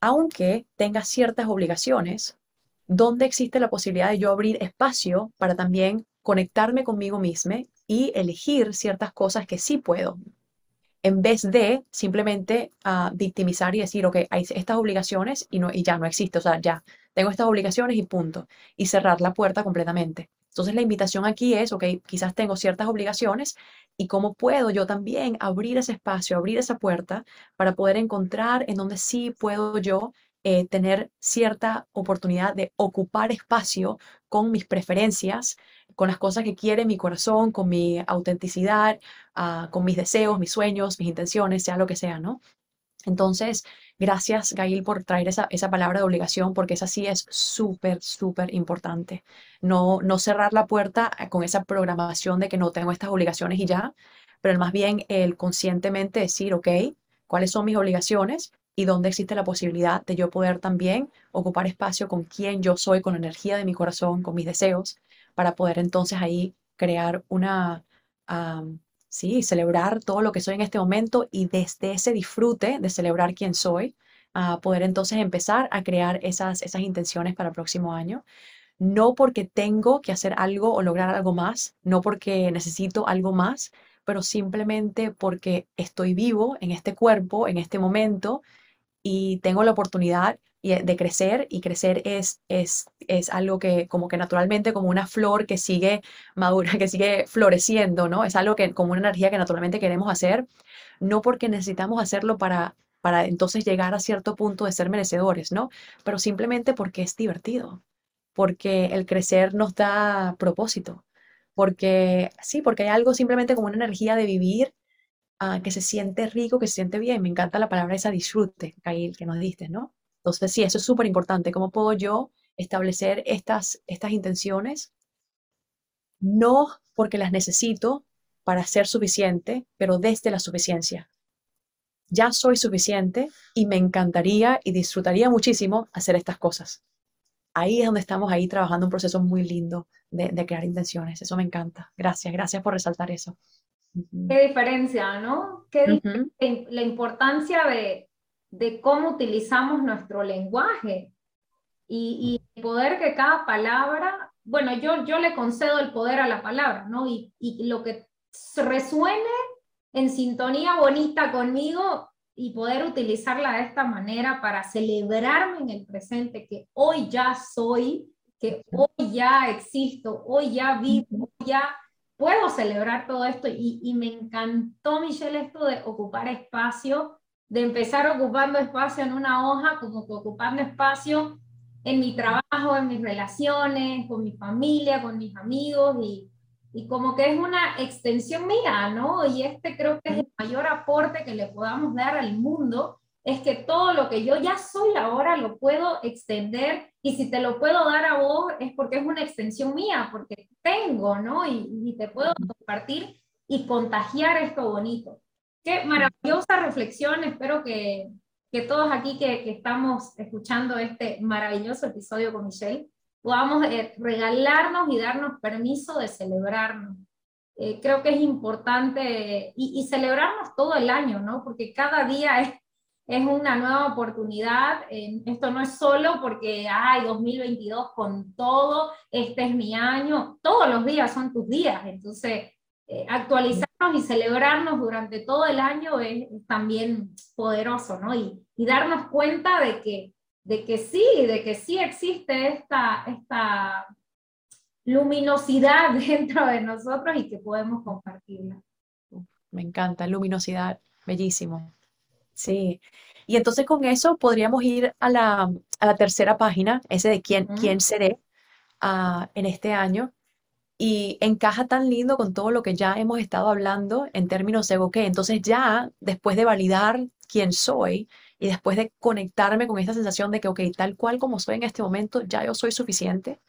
aunque tenga ciertas obligaciones, ¿dónde existe la posibilidad de yo abrir espacio para también conectarme conmigo misma y elegir ciertas cosas que sí puedo, en vez de simplemente uh, victimizar y decir, ok, hay estas obligaciones y, no, y ya no existe, o sea, ya tengo estas obligaciones y punto, y cerrar la puerta completamente. Entonces la invitación aquí es, ok, quizás tengo ciertas obligaciones y cómo puedo yo también abrir ese espacio, abrir esa puerta para poder encontrar en donde sí puedo yo eh, tener cierta oportunidad de ocupar espacio con mis preferencias, con las cosas que quiere mi corazón, con mi autenticidad, uh, con mis deseos, mis sueños, mis intenciones, sea lo que sea, ¿no? Entonces, gracias, Gail, por traer esa, esa palabra de obligación, porque esa sí es súper, súper importante. No, no cerrar la puerta eh, con esa programación de que no tengo estas obligaciones y ya, pero más bien el conscientemente decir, ok, ¿cuáles son mis obligaciones? y dónde existe la posibilidad de yo poder también ocupar espacio con quien yo soy, con la energía de mi corazón, con mis deseos, para poder entonces ahí crear una, sí, celebrar todo lo que soy en este momento y desde ese disfrute de celebrar quién soy, a poder entonces empezar a crear esas, esas intenciones para el próximo año. No porque tengo que hacer algo o lograr algo más, no porque necesito algo más, pero simplemente porque estoy vivo en este cuerpo, en este momento, y tengo la oportunidad eh, de crecer y crecer es, es, es algo que como que naturalmente como una flor que sigue madura, que sigue floreciendo, ¿no? Es algo que como una energía que naturalmente queremos hacer, no porque necesitamos hacerlo para para entonces llegar a cierto punto de ser merecedores, ¿no? Pero simplemente porque es divertido, porque el crecer nos da propósito, porque sí, porque hay algo simplemente como una energía de vivir ah, que se siente rico, que se siente bien. Me encanta la palabra esa disfrute, Kail, que nos diste, ¿no? Entonces, sí, eso es súper importante. ¿Cómo puedo yo establecer estas, estas intenciones? No porque las necesito para ser suficiente, pero desde la suficiencia. Ya soy suficiente y me encantaría y disfrutaría muchísimo hacer estas cosas. Ahí es donde estamos ahí trabajando un proceso muy lindo de, crear intenciones. Eso me encanta. Gracias, gracias por resaltar eso. Qué diferencia, ¿no? Qué la importancia de, de, cómo utilizamos nuestro lenguaje y, el poder que cada palabra, bueno, yo, yo le concedo el poder a la palabra, ¿no? Y, y lo que resuene en sintonía bonita conmigo y poder utilizarla de esta manera para celebrarme en el presente, que hoy ya soy que hoy ya existo, hoy ya vivo, hoy ya puedo celebrar todo esto y, y, me encantó, Michelle, esto de ocupar espacio, de empezar ocupando espacio en una hoja, como que ocupando espacio en mi trabajo, en mis relaciones, con mi familia, con mis amigos y, y como que es una extensión mía, ¿no? Y este creo que es el mayor aporte que le podamos dar al mundo es que todo lo que yo ya soy ahora lo puedo extender y si te lo puedo dar a vos es porque es una extensión mía, porque tengo, ¿no? Y, te puedo compartir y contagiar esto bonito. Qué maravillosa reflexión, espero que, que todos aquí que, estamos escuchando este maravilloso episodio con Michelle podamos eh, regalarnos y darnos permiso de celebrarnos. Eh, creo que es importante y, celebrarnos todo el año, ¿no? Porque cada día es es una nueva oportunidad. esto no es solo porque, ay, 2022 con todo, este es mi año. Todos los días son tus días. Entonces, eh, actualizarnos y celebrarnos durante todo el año es, también poderoso, ¿no? Y, y, darnos cuenta de que, de que sí, de que sí existe esta, esta luminosidad dentro de nosotros y que podemos compartirla. Me encanta, luminosidad, bellísimo. Sí, y entonces con eso podríamos ir a la, a la tercera página, ese de quién, quién seré uh, en este año. Y encaja tan lindo con todo lo que ya hemos estado hablando en términos de, ok, entonces ya después de validar quién soy y después de conectarme con esta sensación de que, ok, tal cual como soy en este momento, ya yo soy suficiente,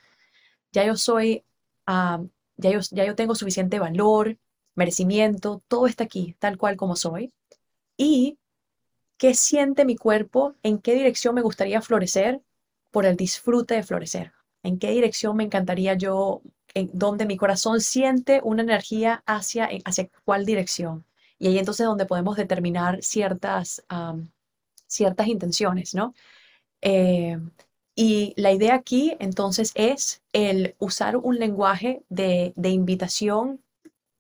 ya yo soy, uh, ya, yo, ya yo tengo suficiente valor, merecimiento, todo está aquí, tal cual como soy. Y ¿Qué siente mi cuerpo? ¿En qué dirección me gustaría florecer? Por el disfrute de florecer. ¿En qué dirección me encantaría yo? En donde mi corazón siente una energía hacia, hacia cuál dirección. Y ahí entonces donde podemos determinar ciertas, ciertas intenciones, ¿no? Eh, y la idea aquí entonces es el usar un lenguaje de, de invitación,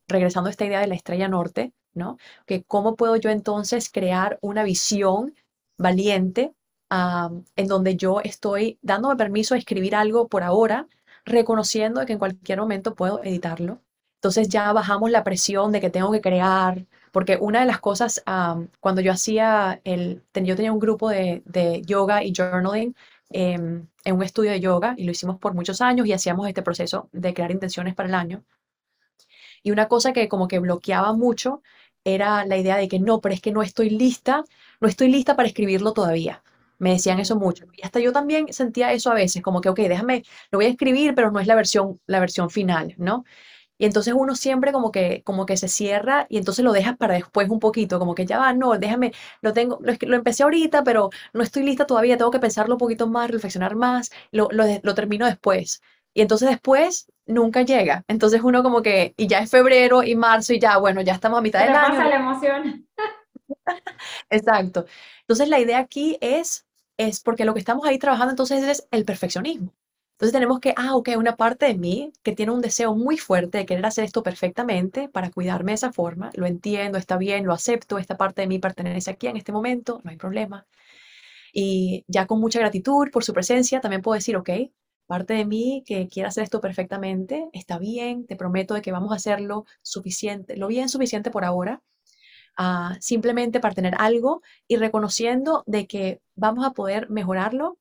regresando a esta idea de la estrella norte, ¿no? Que cómo puedo yo entonces crear una visión valiente en donde yo estoy dándome permiso a escribir algo por ahora, reconociendo que en cualquier momento puedo editarlo. Entonces ya bajamos la presión de que tengo que crear, porque una de las cosas, cuando yo hacía el, yo tenía un grupo de, de yoga y journaling em, en un estudio de yoga y lo hicimos por muchos años y hacíamos este proceso de crear intenciones para el año. Y una cosa que como que bloqueaba mucho era la idea de que no, pero es que no estoy lista, no estoy lista para escribirlo todavía. Me decían eso mucho. Y hasta yo también sentía eso a veces, como que, ok, déjame, lo voy a escribir, pero no es la versión, la versión final, ¿no? Y entonces uno siempre como que, como que se cierra y entonces lo dejas para después un poquito, como que ya va, no, déjame, lo tengo, lo, lo empecé ahorita, pero no estoy lista todavía, tengo que pensarlo un poquito más, reflexionar más, lo, lo, lo termino después. Y entonces después nunca llega. Entonces uno como que, y ya es febrero y marzo y ya, bueno, ya estamos a mitad del año. la emoción. Exacto. Entonces la idea aquí es, es porque lo que estamos ahí trabajando entonces es el perfeccionismo. Entonces tenemos que, ah, ok, una parte de mí que tiene un deseo muy fuerte de querer hacer esto perfectamente para cuidarme de esa forma, lo entiendo, está bien, lo acepto, esta parte de mí pertenece aquí en este momento, no hay problema. Y ya con mucha gratitud por su presencia, también puedo decir, ok, parte de mí que quiere hacer esto perfectamente, está bien, te prometo de que vamos a hacerlo suficiente, lo bien suficiente por ahora, simplemente para tener algo y reconociendo de que vamos a poder mejorarlo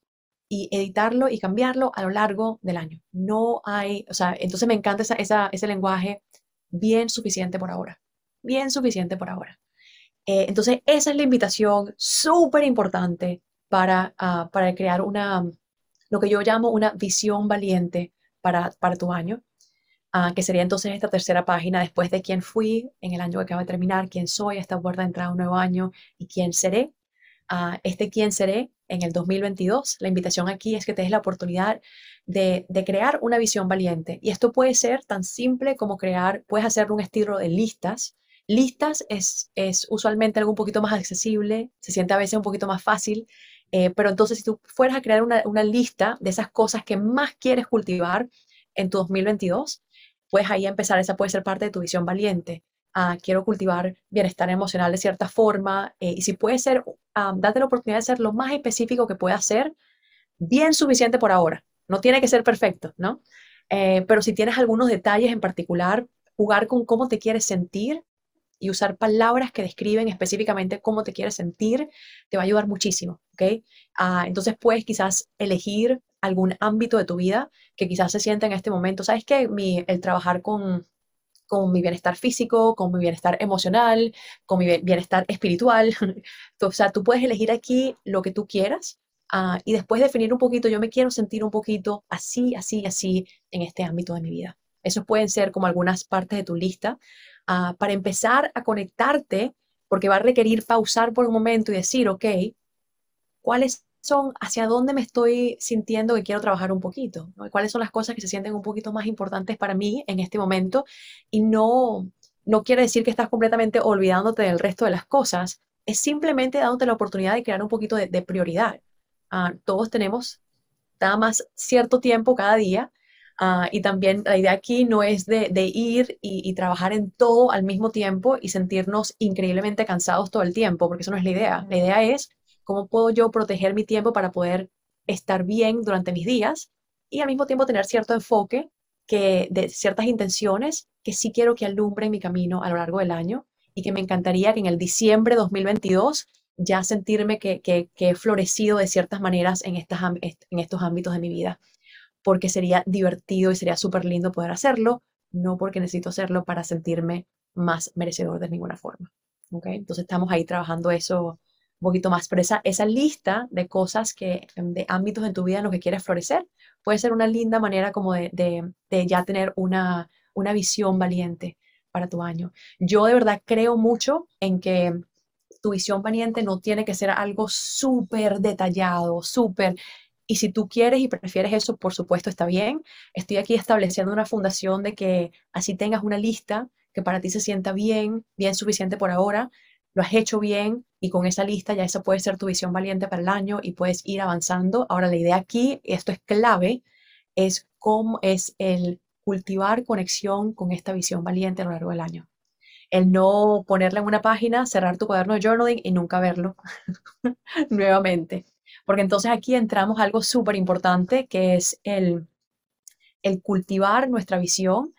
y editarlo y cambiarlo a lo largo del año. No hay, o sea, entonces me encanta esa, ese lenguaje bien suficiente por ahora, bien suficiente por ahora. Eh, entonces, esa es la invitación súper importante para, ah, para crear una, lo que yo llamo una visión valiente para, para tu año, ah, que sería entonces esta tercera página después de quién fui en el año que acaba de terminar, quién soy, esta puerta de entrada a un nuevo año y quién seré. Uh, este quién seré en el 2022. La invitación aquí es que te des la oportunidad de, de, crear una visión valiente. Y esto puede ser tan simple como crear, puedes hacer un estilo de listas Listas es, es usualmente algo un poquito más accesible, se siente a veces un poquito más fácil, eh, pero entonces si tú fueras a crear una, una, lista de esas cosas que más quieres cultivar en tu 2022, pues ahí empezar, esa puede ser parte de tu visión valiente. Ah, quiero cultivar bienestar emocional de cierta forma eh, y si puede ser, ah, date la oportunidad de ser lo más específico que pueda ser, bien suficiente por ahora. No tiene que ser perfecto, ¿no? Eh, pero si tienes algunos detalles en particular, jugar con cómo te quieres sentir y usar palabras que describen específicamente cómo te quieres sentir, te va a ayudar muchísimo, ¿ok? Ah, entonces puedes quizás elegir algún ámbito de tu vida que quizás se sienta en este momento. ¿Sabes qué? Mi, el trabajar con, con mi bienestar físico, con mi bienestar emocional, con mi bienestar espiritual. o sea, tú puedes elegir aquí lo que tú quieras ah, y después definir un poquito, yo me quiero sentir un poquito así, así, así en este ámbito de mi vida. Esos pueden ser como algunas partes de tu lista Ah, para empezar a conectarte, porque va a requerir pausar por un momento y decir, ok, ¿cuáles son, hacia dónde me estoy sintiendo que quiero trabajar un poquito? ¿Cuáles son las cosas que se sienten un poquito más importantes para mí en este momento? Y no, no quiere decir que estás completamente olvidándote del resto de las cosas, es simplemente dándote la oportunidad de crear un poquito de, prioridad. Ah, todos tenemos nada más cierto tiempo cada día Ah, y también la idea aquí no es de, ir y, trabajar en todo al mismo tiempo y sentirnos increíblemente cansados todo el tiempo, porque eso no es la idea. La idea es cómo puedo yo proteger mi tiempo para poder estar bien durante mis días y al mismo tiempo tener cierto enfoque que, de ciertas intenciones que sí quiero que alumbren mi camino a lo largo del año y que me encantaría que en el diciembre de 2022 ya sentirme que, que, que he florecido de ciertas maneras en, estas, en estos ámbitos de mi vida porque sería divertido y sería súper lindo poder hacerlo, no porque necesito hacerlo para sentirme más merecedor de ninguna forma. ¿okay? Entonces estamos ahí trabajando eso un poquito más, pero esa, lista de cosas que, em, de ámbitos en tu vida en los que quieres florecer, puede ser una linda manera como de, ya tener una, una visión valiente para tu año. Yo de verdad creo mucho en que tu visión valiente no tiene que ser algo súper detallado, súper y si tú quieres y prefieres eso, por supuesto está bien. Estoy aquí estableciendo una fundación de que así tengas una lista que para ti se sienta bien, bien suficiente por ahora, lo has hecho bien y con esa lista ya esa puede ser tu visión valiente para el año y puedes ir avanzando. Ahora la idea aquí, esto es clave, es cómo es el cultivar conexión con esta visión valiente a lo largo del año. El no ponerla en una página, cerrar tu cuaderno de journaling y nunca verlo nuevamente porque entonces aquí entramos a algo súper importante que es el, el cultivar nuestra visión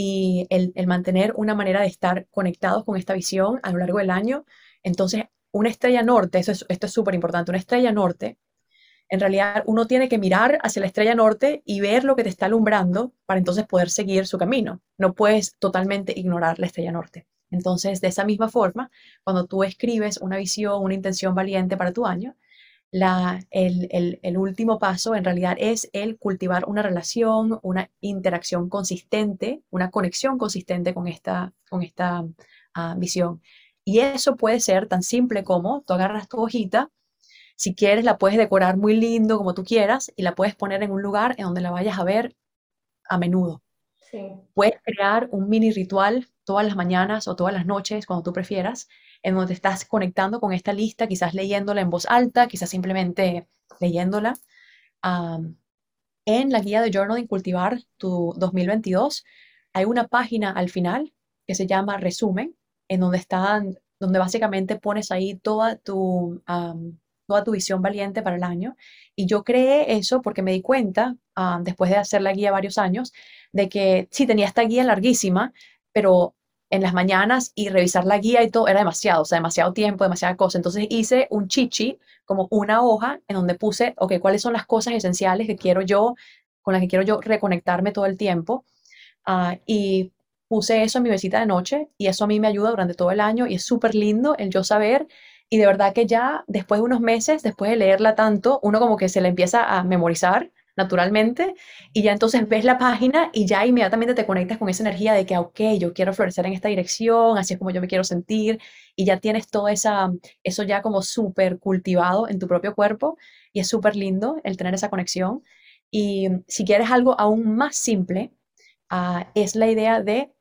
y el, mantener una manera de estar conectados con esta visión a lo largo del año. Entonces, una estrella norte, eso es, esto es súper importante, una estrella norte, en realidad uno tiene que mirar hacia la estrella norte y ver lo que te está alumbrando para entonces poder seguir su camino. No puedes totalmente ignorar la estrella norte. Entonces, de esa misma forma, cuando tú escribes una visión, una intención valiente para tu año, el, último paso en realidad es el cultivar una relación, una interacción consistente, una conexión consistente con esta, con esta ah, visión. Y eso puede ser tan simple como tú agarras tu hojita, si quieres la puedes decorar muy lindo como tú quieras y la puedes poner en un lugar en donde la vayas a ver a menudo. Puedes crear un mini ritual todas las mañanas o todas las noches, cuando tú prefieras, en donde estás conectando con esta lista, quizás leyéndola en voz alta, quizás simplemente leyéndola. en la guía de Journaling Cultivar tu 2022 hay una página al final que se llama Resumen, en donde están, donde básicamente pones ahí toda tu, toda tu visión valiente para el año. Y yo creé eso porque me di cuenta, después de hacer la guía varios años, de que sí tenía esta guía larguísima, pero en las mañanas y revisar la guía y todo era demasiado, o sea, demasiado tiempo, demasiada cosa. Entonces hice un chichi, como una hoja en donde puse, ok, cuáles son las cosas esenciales que quiero yo, con las que quiero yo reconectarme todo el tiempo. Ah, y puse eso en mi mesita de noche y eso a mí me ayuda durante todo el año y es súper lindo el yo saber y de verdad que ya después de unos meses, después de leerla tanto, uno como que se le empieza a memorizar naturalmente y ya entonces ves la página y ya inmediatamente te conectas con esa energía de que, ok, yo quiero florecer en esta dirección, así es como yo me quiero sentir y ya tienes todo esa, eso ya como súper cultivado en tu propio cuerpo y es súper lindo el tener esa conexión. Y si quieres algo aún más simple, ah, es la idea de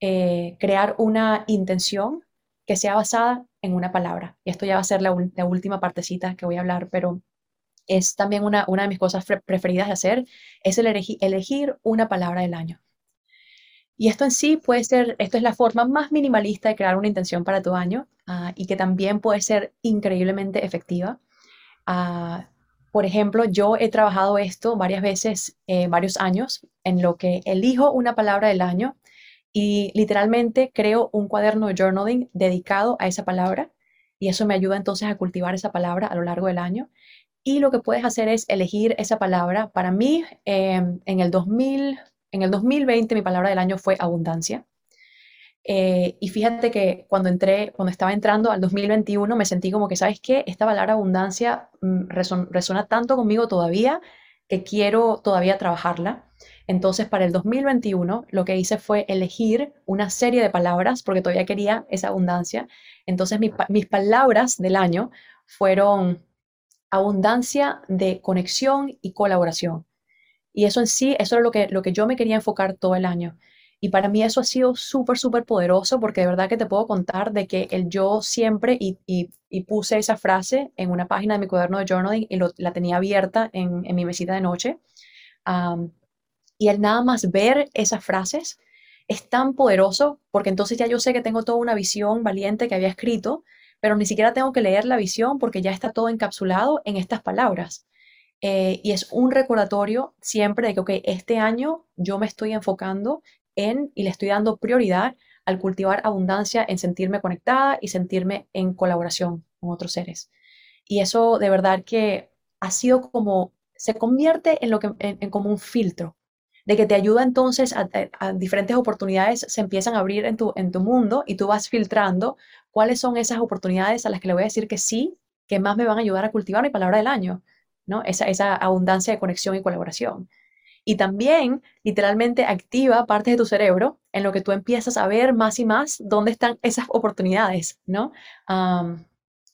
eh, crear una intención que sea basada en una palabra. Y esto ya va a ser la última partecita que voy a hablar, pero es también una, una de mis cosas preferidas de hacer, es el elegir una palabra del año. Y esto en sí puede ser, esto es la forma más minimalista de crear una intención para tu año ah, y que también puede ser increíblemente efectiva. Ah, por ejemplo, yo he trabajado esto varias veces, eh, varios años, en lo que elijo una palabra del año y literalmente creo un cuaderno de journaling dedicado a esa palabra y eso me ayuda entonces a cultivar esa palabra a lo largo del año y lo que puedes hacer es elegir esa palabra. Para mí, em, en, el 2000, en el 2020, mi palabra del año fue abundancia. Eh, y fíjate que cuando entré, cuando estaba entrando al 2021, me sentí como que, ¿sabes qué? Esta palabra abundancia mm, resuena tanto conmigo todavía que quiero todavía trabajarla. Entonces, para el 2021, lo que hice fue elegir una serie de palabras porque todavía quería esa abundancia. Entonces, mis palabras del año fueron abundancia de conexión y colaboración. Y eso en sí, eso es lo que, lo que yo me quería enfocar todo el año. Y para mí eso ha sido súper, súper poderoso porque de verdad que te puedo contar de que el yo siempre, y, puse esa frase en una página de mi cuaderno de journaling y la tenía abierta en, mi mesita de noche. y el nada más ver esas frases es tan poderoso porque entonces ya yo sé que tengo toda una visión valiente que había escrito pero ni siquiera tengo que leer la visión porque ya está todo encapsulado en estas palabras. Eh, y es un recordatorio siempre de que, ok, este año yo me estoy enfocando en y le estoy dando prioridad al cultivar abundancia, en sentirme conectada y sentirme en colaboración con otros seres. Y eso de verdad que ha sido como, se convierte en, lo que, en como un filtro de que te ayuda entonces a, diferentes oportunidades se empiezan a abrir en tu, en tu mundo y tú vas filtrando cuáles son esas oportunidades a las que le voy a decir que sí, que más me van a ayudar a cultivar mi palabra del año, ¿no? Esa, abundancia de conexión y colaboración. Y también literalmente activa partes de tu cerebro en lo que tú empiezas a ver más y más dónde están esas oportunidades, ¿no?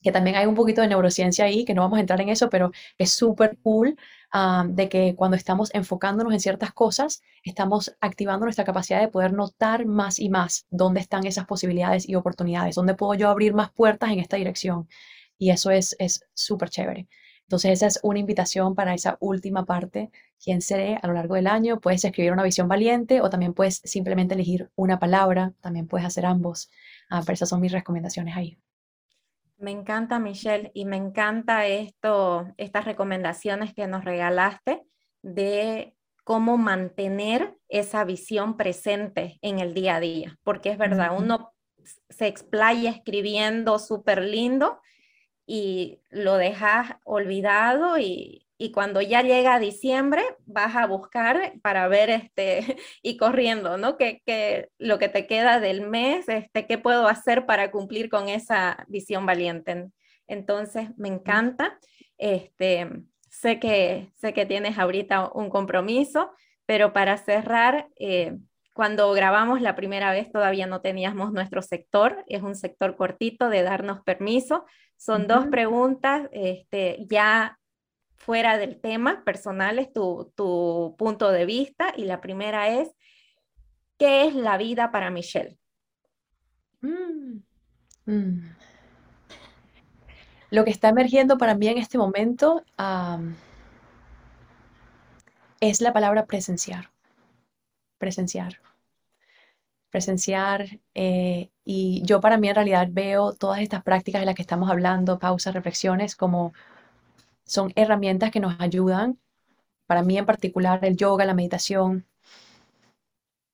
que también hay un poquito de neurociencia ahí, que no vamos a entrar en eso, pero es súper cool de que cuando estamos enfocándonos en ciertas cosas, estamos activando nuestra capacidad de poder notar más y más dónde están esas posibilidades y oportunidades, dónde puedo yo abrir más puertas en esta dirección. Y eso es súper chévere. Entonces, esa es una invitación para esa última parte. ¿Quién seré a lo largo del año? Puedes escribir una visión valiente o también puedes simplemente elegir una palabra. También puedes hacer ambos. Ah, pero esas son mis recomendaciones ahí. Me encanta, Michelle, y me encanta esto, estas recomendaciones que nos regalaste de cómo mantener esa visión presente en el día a día, porque es verdad, uno se explaya escribiendo súper lindo y lo dejas olvidado y, y cuando ya llega diciembre vas a buscar para ver este y corriendo, ¿no? Que, lo que te queda del mes, este, qué puedo hacer para cumplir con esa visión valiente. Entonces, me encanta. Este, sé que sé que tienes ahorita un compromiso, pero para cerrar, eh, cuando grabamos la primera vez todavía no teníamos nuestro sector, es un sector cortito de darnos permiso. Son dos preguntas, este, ya fuera del tema, personales, tu, tu punto de vista. Y la primera es, ¿qué es la vida para Michelle? Mm. Mm. Lo que está emergiendo para mí en este momento es la palabra presenciar. Presenciar. Presenciar. Eh, y yo para mí en realidad veo todas estas prácticas de las que estamos hablando, pausas, reflexiones, como son herramientas que nos ayudan, para mí en particular el yoga, la meditación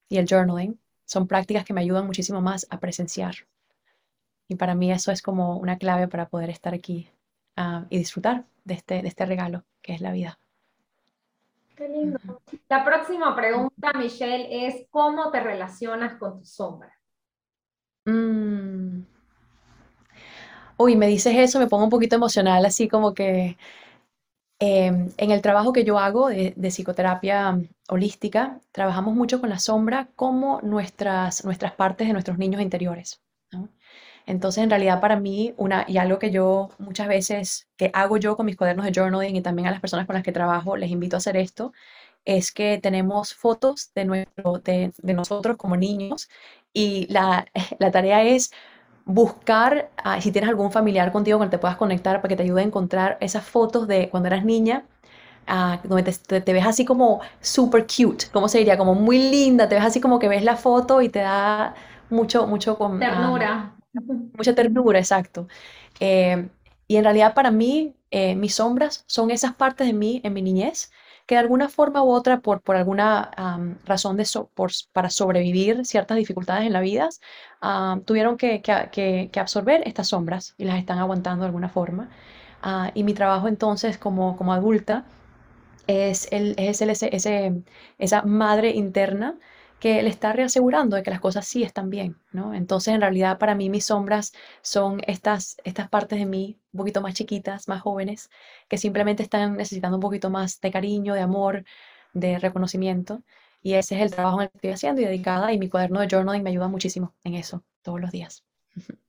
y el journaling, son prácticas que me ayudan muchísimo más a presenciar. Y para mí eso es como una clave para poder estar aquí ah, y disfrutar de este, de este regalo que es la vida. Qué lindo. La próxima pregunta, Michelle, es ¿cómo te relacionas con tu sombra? Mm. Uy, me dices eso, me pongo un poquito emocional, así como que em, en el trabajo que yo hago de, psicoterapia holística, trabajamos mucho con la sombra como nuestras, nuestras partes de nuestros niños interiores. Entonces, en realidad para mí, una, y algo que yo muchas veces, que hago yo con mis cuadernos de journaling y también a las personas con las que trabajo, les invito a hacer esto, es que tenemos fotos de, nuestro, de, nosotros como niños y la, la tarea es buscar, ah, si tienes algún familiar contigo con el que te puedas conectar para que te ayude a encontrar esas fotos de cuando eras niña, ah, donde te, te, ves así como super cute, ¿cómo se diría? Como muy linda, te ves así como que ves la foto y te da mucho, mucho... Con, ah, Ternura. mucha ternura, exacto. Eh, y en realidad para mí, eh, mis sombras son esas partes de mí en mi niñez que de alguna forma u otra, por, por alguna razón de para sobrevivir ciertas dificultades en la vida, tuvieron que, que, que, absorber estas sombras y las están aguantando de alguna forma. Ah, y mi trabajo entonces como, como adulta es, el, es ese, ese, esa madre interna que le está reasegurando de que las cosas sí están bien, ¿no? Entonces, en realidad, para mí mis sombras son estas, estas partes de mí un poquito más chiquitas, más jóvenes, que simplemente están necesitando un poquito más de cariño, de amor, de reconocimiento. Y ese es el trabajo en el que estoy haciendo y dedicada, y mi cuaderno de journaling me ayuda muchísimo en eso, todos los días.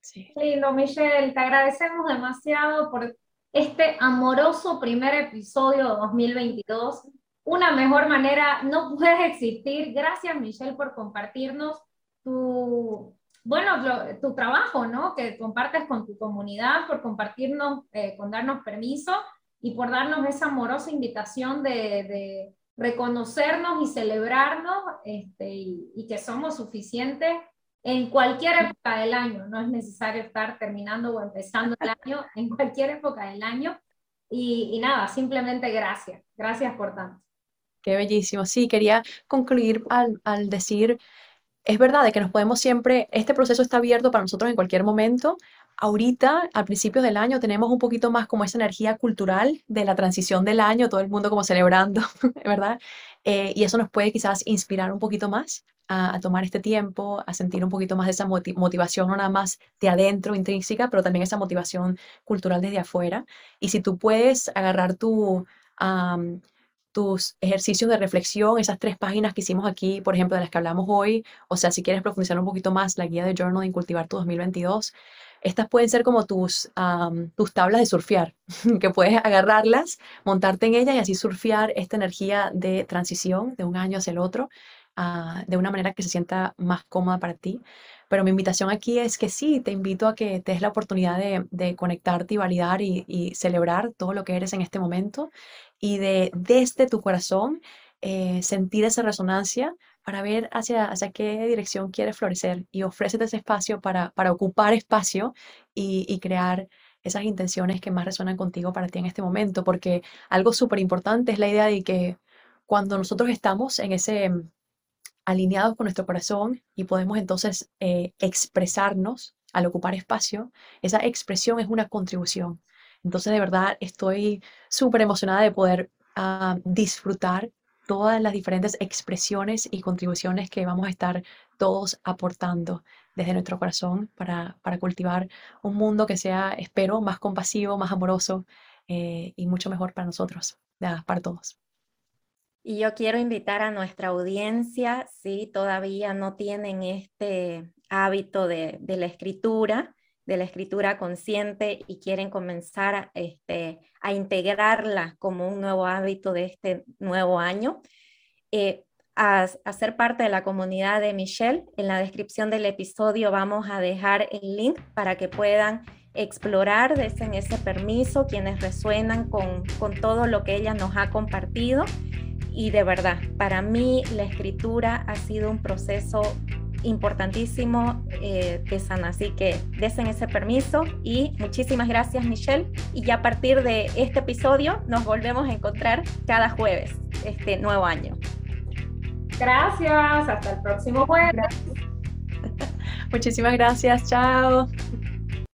Sí. Lindo, Michelle, te agradecemos demasiado por este amoroso primer episodio de 2022 una mejor manera no puede existir. Gracias, Michelle, por compartirnos tu, bueno, tu trabajo, ¿no? Que compartes con tu comunidad, por compartirnos, eh, con darnos permiso y por darnos esa amorosa invitación de, reconocernos y celebrarnos este, y, que somos suficientes en cualquier época del año. No es necesario estar terminando o empezando el año, en cualquier época del año. Y, y nada, simplemente gracias. Gracias por tanto. Qué bellísimo. Sí, quería concluir al, al decir, es verdad de que nos podemos siempre, este proceso está abierto para nosotros en cualquier momento. Ahorita, al principio del año, tenemos un poquito más como esa energía cultural de la transición del año, todo el mundo como celebrando, ¿verdad? Eh, y eso nos puede quizás inspirar un poquito más a, tomar este tiempo, a sentir un poquito más de esa motivación, no nada más de adentro, intrínseca, pero también esa motivación cultural desde afuera. Y si tú puedes agarrar tu tus ejercicios de reflexión, esas tres páginas que hicimos aquí, por ejemplo, de las que hablamos hoy, o sea, si quieres profundizar un poquito más, la guía de Journal Cultivar tu 2022, estas pueden ser como tus, tus tablas de surfear, que puedes agarrarlas, montarte en ellas y así surfear esta energía de transición de un año hacia el otro, ah, de una manera que se sienta más cómoda para ti. Pero mi invitación aquí es que sí, te invito a que te des la oportunidad de, de conectarte y validar y, y, celebrar todo lo que eres en este momento y de desde tu corazón eh, sentir esa resonancia para ver hacia, hacia qué dirección quieres florecer y ofrécete ese espacio para, para ocupar espacio y, y crear esas intenciones que más resuenan contigo para ti en este momento, porque algo súper importante es la idea de que cuando nosotros estamos en ese alineados con nuestro corazón y podemos entonces eh, expresarnos al ocupar espacio, esa expresión es una contribución. Entonces, de verdad, estoy súper emocionada de poder ah, disfrutar todas las diferentes expresiones y contribuciones que vamos a estar todos aportando desde nuestro corazón para, para cultivar un mundo que sea, espero, más compasivo, más amoroso eh, y mucho mejor para nosotros, para todos. Y yo quiero invitar a nuestra audiencia, si todavía no tienen este hábito de, la escritura, de la escritura consciente y quieren comenzar a, este, a integrarla como un nuevo hábito de este nuevo año, eh, a, a, ser parte de la comunidad de Michelle. En la descripción del episodio vamos a dejar el link para que puedan explorar desde ese permiso quienes resuenan con, con todo lo que ella nos ha compartido. Y de verdad, para mí la escritura ha sido un proceso importantísimo eh, de Sana. Así que desen ese permiso y muchísimas gracias Michelle. Y ya a partir de este episodio nos volvemos a encontrar cada jueves, este nuevo año. Gracias, hasta el próximo jueves. Muchísimas gracias, chao.